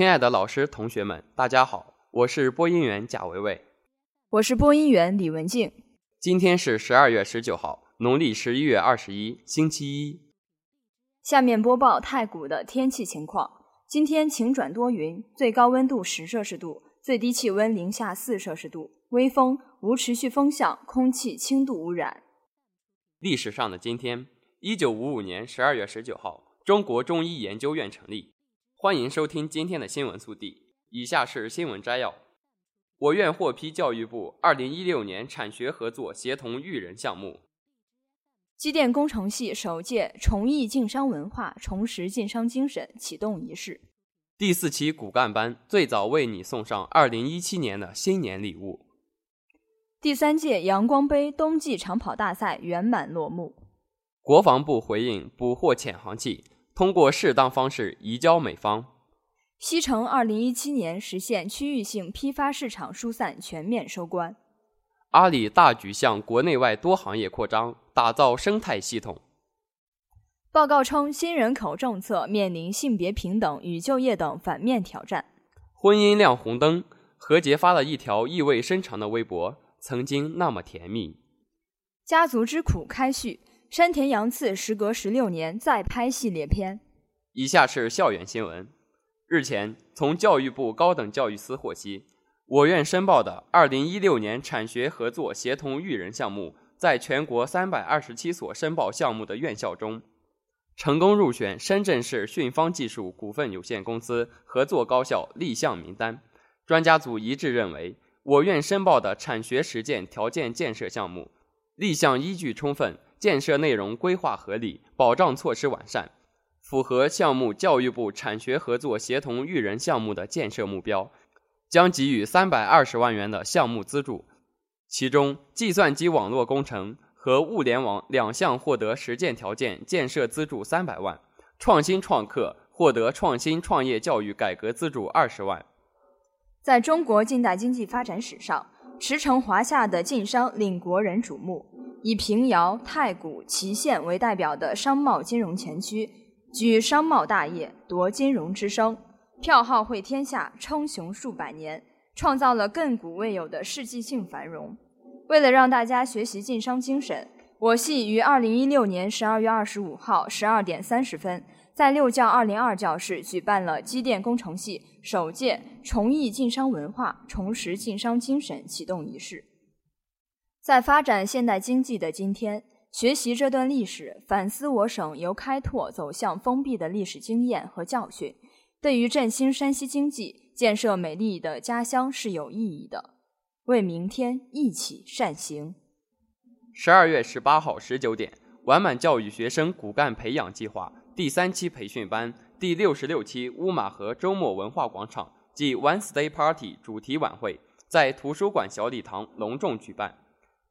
亲爱的老师、同学们，大家好，我是播音员贾维维，我是播音员李文静。今天是十二月十九号，农历十一月二十一，星期一。下面播报太谷的天气情况：今天晴转多云，最高温度十摄氏度，最低气温零下四摄氏度，微风，无持续风向，空气轻度污染。历史上的今天，一九五五年十二月十九号，中国中医研究院成立。欢迎收听今天的新闻速递。以下是新闻摘要：我院获批教育部二零一六年产学合作协同育人项目。机电工程系首届重艺晋商文化、重拾晋商精神启动仪式。第四期骨干班最早为你送上二零一七年的新年礼物。第三届阳光杯冬季长跑大赛圆满落幕。国防部回应捕获潜航器。通过适当方式移交美方。西城二零一七年实现区域性批发市场疏散全面收官。阿里大举向国内外多行业扩张，打造生态系统。报告称，新人口政策面临性别平等与就业等反面挑战。婚姻亮红灯，何洁发了一条意味深长的微博：“曾经那么甜蜜。”家族之苦开续。山田洋次时隔十六年再拍系列片。以下是校园新闻。日前，从教育部高等教育司获悉，我院申报的二零一六年产学合作协同育人项目，在全国三百二十七所申报项目的院校中，成功入选深圳市讯方技术股份有限公司合作高校立项名单。专家组一致认为，我院申报的产学实践条件建设项目，立项依据充分。建设内容规划合理，保障措施完善，符合项目教育部产学合作协同育人项目的建设目标，将给予三百二十万元的项目资助。其中，计算机网络工程和物联网两项获得实践条件建设资助三百万，创新创客获得创新创业教育改革资助二十万。在中国近代经济发展史上，驰骋华夏的晋商令国人瞩目。以平遥、太谷、祁县为代表的商贸金融前区，举商贸大业，夺金融之声，票号汇天下，称雄数百年，创造了亘古未有的世纪性繁荣。为了让大家学习晋商精神，我系于二零一六年十二月二十五号十二点三十分，在六教二零二教室举办了机电工程系首届重艺晋商文化、重拾晋商精神启动仪式。在发展现代经济的今天，学习这段历史，反思我省由开拓走向封闭的历史经验和教训，对于振兴山西经济、建设美丽的家乡是有意义的。为明天一起善行。十二月十八号十九点，完满教育学生骨干培养计划第三期培训班第六十六期乌马河周末文化广场暨 One Day Party 主题晚会在图书馆小礼堂隆重举办。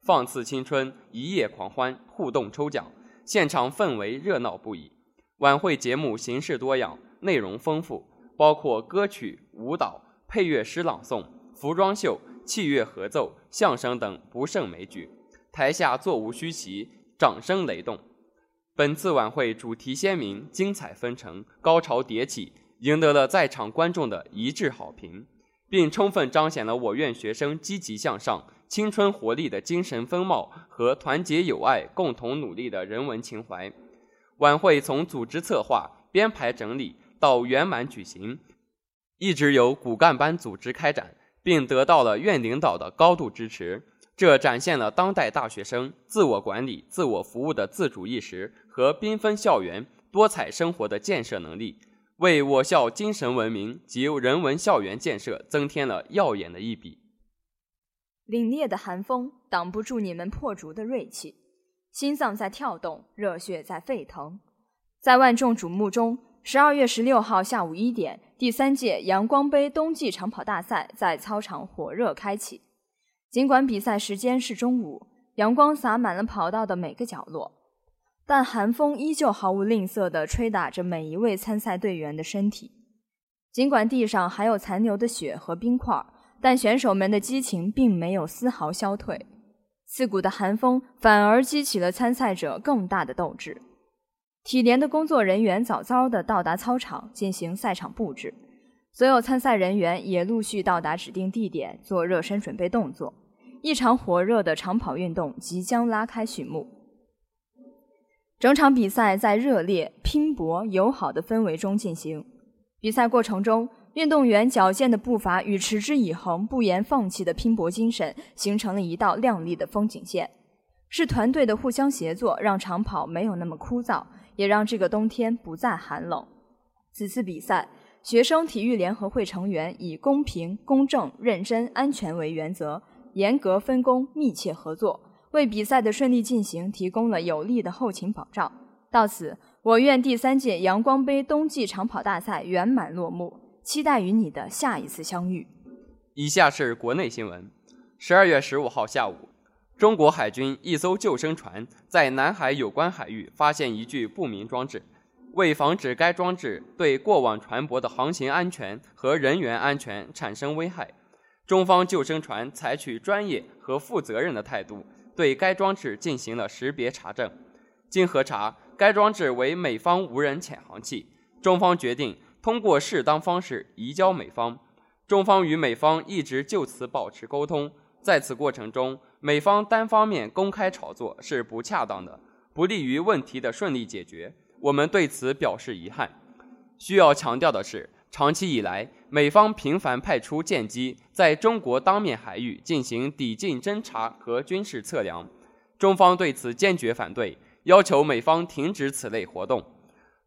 放肆青春，一夜狂欢，互动抽奖，现场氛围热闹不已。晚会节目形式多样，内容丰富，包括歌曲、舞蹈、配乐诗朗诵、服装秀、器乐合奏、相声等不胜枚举。台下座无虚席，掌声雷动。本次晚会主题鲜明，精彩纷呈，高潮迭起，赢得了在场观众的一致好评，并充分彰显了我院学生积极向上。青春活力的精神风貌和团结友爱、共同努力的人文情怀。晚会从组织策划、编排整理到圆满举行，一直由骨干班组织开展，并得到了院领导的高度支持。这展现了当代大学生自我管理、自我服务的自主意识和缤纷校园、多彩生活的建设能力，为我校精神文明及人文校园建设增添了耀眼的一笔。凛冽的寒风挡不住你们破竹的锐气，心脏在跳动，热血在沸腾。在万众瞩目中，十二月十六号下午一点，第三届阳光杯冬季长跑大赛在操场火热开启。尽管比赛时间是中午，阳光洒满了跑道的每个角落，但寒风依旧毫无吝啬地吹打着每一位参赛队员的身体。尽管地上还有残留的雪和冰块，但选手们的激情并没有丝毫消退。刺骨的寒风反而激起了参赛者更大的斗志。体联的工作人员早早地到达操场进行赛场布置，所有参赛人员也陆续到达指定地点做热身准备动作。一场火热的长跑运动即将拉开序幕。整场比赛在热烈、拼搏、友好的氛围中进行。比赛过程中，运动员矫健的步伐与持之以恒、不言放弃的拼搏精神，形成了一道亮丽的风景线。是团队的互相协作，让长跑没有那么枯燥，也让这个冬天不再寒冷。此次比赛，学生体育联合会成员以公平、公正、认真、安全为原则，严格分工，密切合作，为比赛的顺利进行提供了有力的后勤保障。到此。我院第三届阳光杯冬季长跑大赛圆满落幕，期待与你的下一次相遇。以下是国内新闻：十二月十五号下午，中国海军一艘救生船在南海有关海域发现一具不明装置。为防止该装置对过往船舶的航行安全和人员安全产生危害，中方救生船采取专业和负责任的态度，对该装置进行了识别查证。经核查。该装置为美方无人潜航器，中方决定通过适当方式移交美方。中方与美方一直就此保持沟通，在此过程中，美方单方面公开炒作是不恰当的，不利于问题的顺利解决。我们对此表示遗憾。需要强调的是，长期以来，美方频繁派出舰机在中国当面海域进行抵近侦察和军事测量，中方对此坚决反对。要求美方停止此类活动，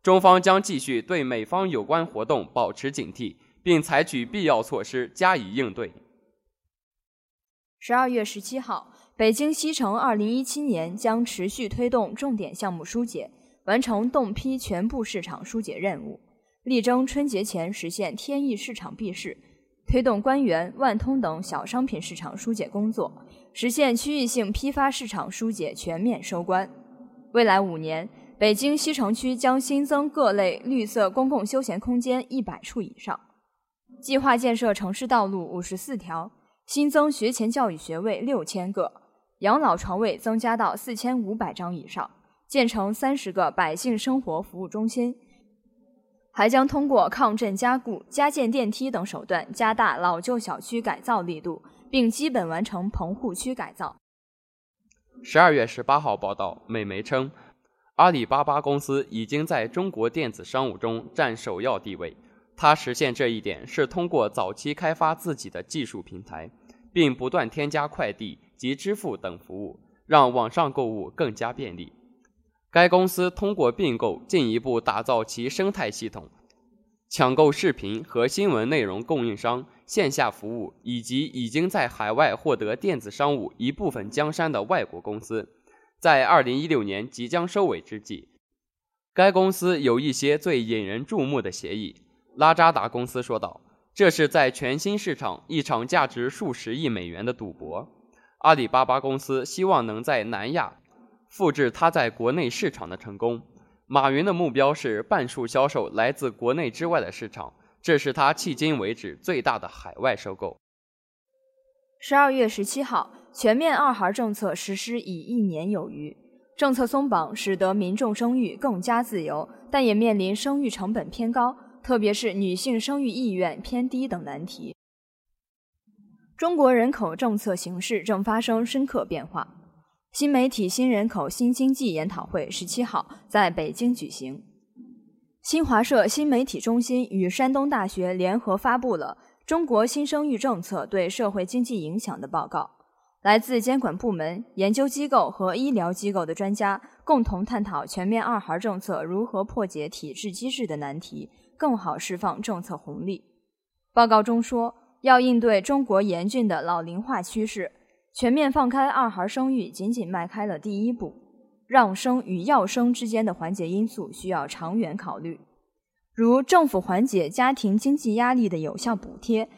中方将继续对美方有关活动保持警惕，并采取必要措施加以应对。十二月十七号，北京西城二零一七年将持续推动重点项目疏解，完成动批全部市场疏解任务，力争春节前实现天意市场闭市，推动官员、万通等小商品市场疏解工作，实现区域性批发市场疏解全面收官。未来五年，北京西城区将新增各类绿色公共休闲空间一百处以上，计划建设城市道路五十四条，新增学前教育学位六千个，养老床位增加到四千五百张以上，建成三十个百姓生活服务中心，还将通过抗震加固、加建电梯等手段，加大老旧小区改造力度，并基本完成棚户区改造。十二月十八号报道，美媒称，阿里巴巴公司已经在中国电子商务中占首要地位。它实现这一点是通过早期开发自己的技术平台，并不断添加快递及支付等服务，让网上购物更加便利。该公司通过并购进一步打造其生态系统。抢购视频和新闻内容供应商、线下服务以及已经在海外获得电子商务一部分江山的外国公司，在二零一六年即将收尾之际，该公司有一些最引人注目的协议。拉扎达公司说道：“这是在全新市场一场价值数十亿美元的赌博。阿里巴巴公司希望能在南亚复制它在国内市场的成功。”马云的目标是半数销售来自国内之外的市场，这是他迄今为止最大的海外收购。十二月十七号，全面二孩政策实施已一年有余，政策松绑使得民众生育更加自由，但也面临生育成本偏高，特别是女性生育意愿偏低等难题。中国人口政策形势正发生深刻变化。新媒体新人口新经济研讨会十七号在北京举行。新华社新媒体中心与山东大学联合发布了《中国新生育政策对社会经济影响》的报告。来自监管部门、研究机构和医疗机构的专家共同探讨全面二孩政策如何破解体制机制的难题，更好释放政策红利。报告中说，要应对中国严峻的老龄化趋势。全面放开二孩生育仅仅迈开了第一步，让生与要生之间的缓解因素需要长远考虑，如政府缓解家庭经济压力的有效补贴，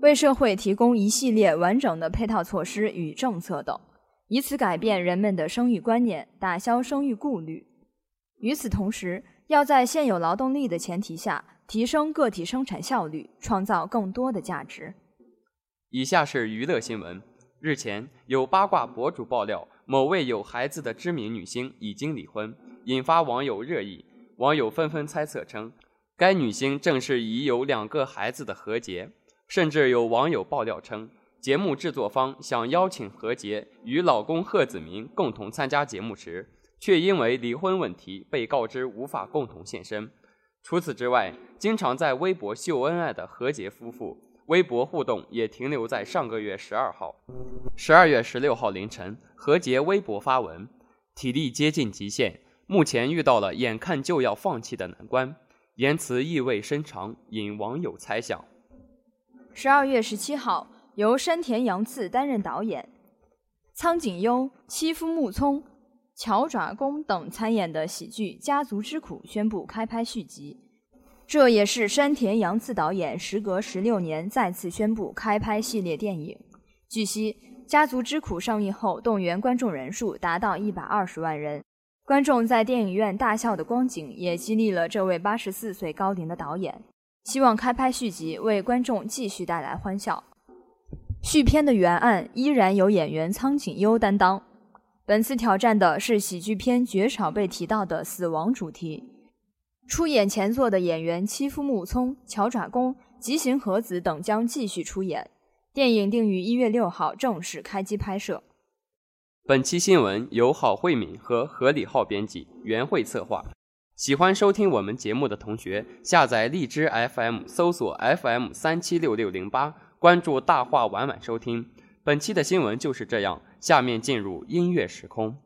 为社会提供一系列完整的配套措施与政策等，以此改变人们的生育观念，打消生育顾虑。与此同时，要在现有劳动力的前提下，提升个体生产效率，创造更多的价值。以下是娱乐新闻。日前，有八卦博主爆料，某位有孩子的知名女星已经离婚，引发网友热议。网友纷纷猜测称，该女星正是已有两个孩子的何洁。甚至有网友爆料称，节目制作方想邀请何洁与老公贺子铭共同参加节目时，却因为离婚问题被告知无法共同现身。除此之外，经常在微博秀恩爱的何洁夫妇，微博互动也停留在上个月十二号。十二月十六号凌晨，何洁微博发文：体力接近极限，目前遇到了眼看就要放弃的难关。言辞意味深长，引网友猜想。十二月十七号，由山田洋次担任导演，苍井优、妻夫木聪。乔爪功等参演的喜剧《家族之苦》宣布开拍续集，这也是山田洋次导演时隔十六年再次宣布开拍系列电影。据悉，《家族之苦》上映后动员观众人数达到一百二十万人，观众在电影院大笑的光景也激励了这位八十四岁高龄的导演，希望开拍续集为观众继续带来欢笑。续片的原案依然由演员苍井优担当。本次挑战的是喜剧片绝少被提到的死亡主题。出演前作的演员妻夫木聪、乔爪功、吉行和子等将继续出演。电影定于一月六号正式开机拍摄。本期新闻由郝慧敏和何礼浩编辑，袁慧策划。喜欢收听我们节目的同学，下载荔枝 FM，搜索 FM 三七六六零八，关注大话晚晚收听。本期的新闻就是这样。下面进入音乐时空。